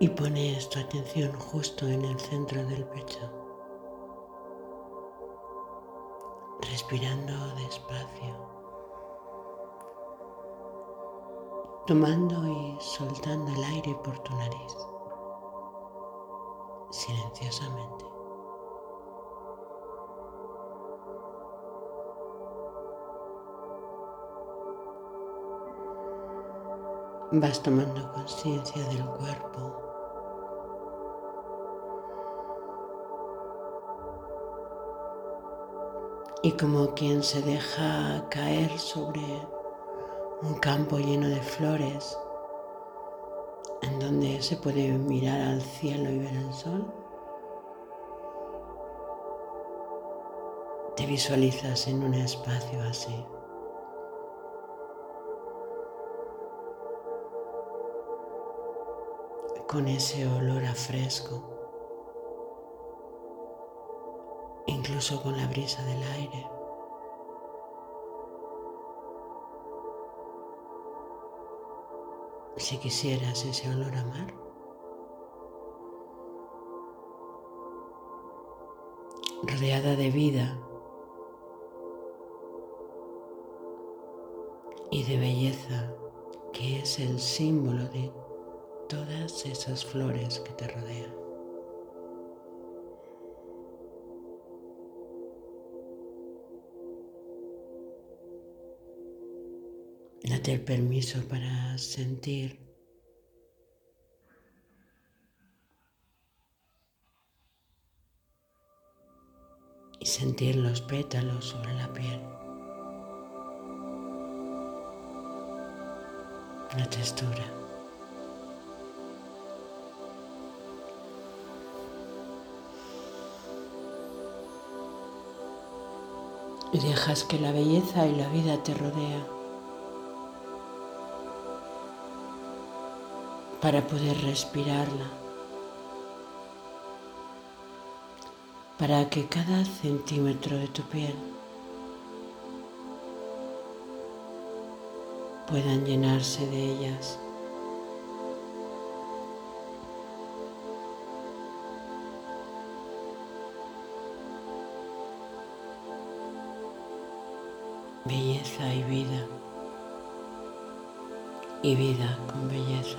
y pones tu atención justo en el centro del pecho, respirando despacio, tomando y soltando el aire por tu nariz, silenciosamente. Vas tomando conciencia del cuerpo y como quien se deja caer sobre un campo lleno de flores en donde se puede mirar al cielo y ver el sol. Te visualizas en un espacio así. Con ese olor a fresco. Incluso con la brisa del aire. Si quisieras ese olor a mar, rodeada de vida y de belleza, que es el símbolo de todas esas flores que te rodean. Date el permiso para sentir y sentir los pétalos sobre la piel. La textura. Y dejas que la belleza y la vida te rodea. Para poder respirarla, para que cada centímetro de tu piel puedan llenarse de ellas. Belleza y vida, y vida con belleza.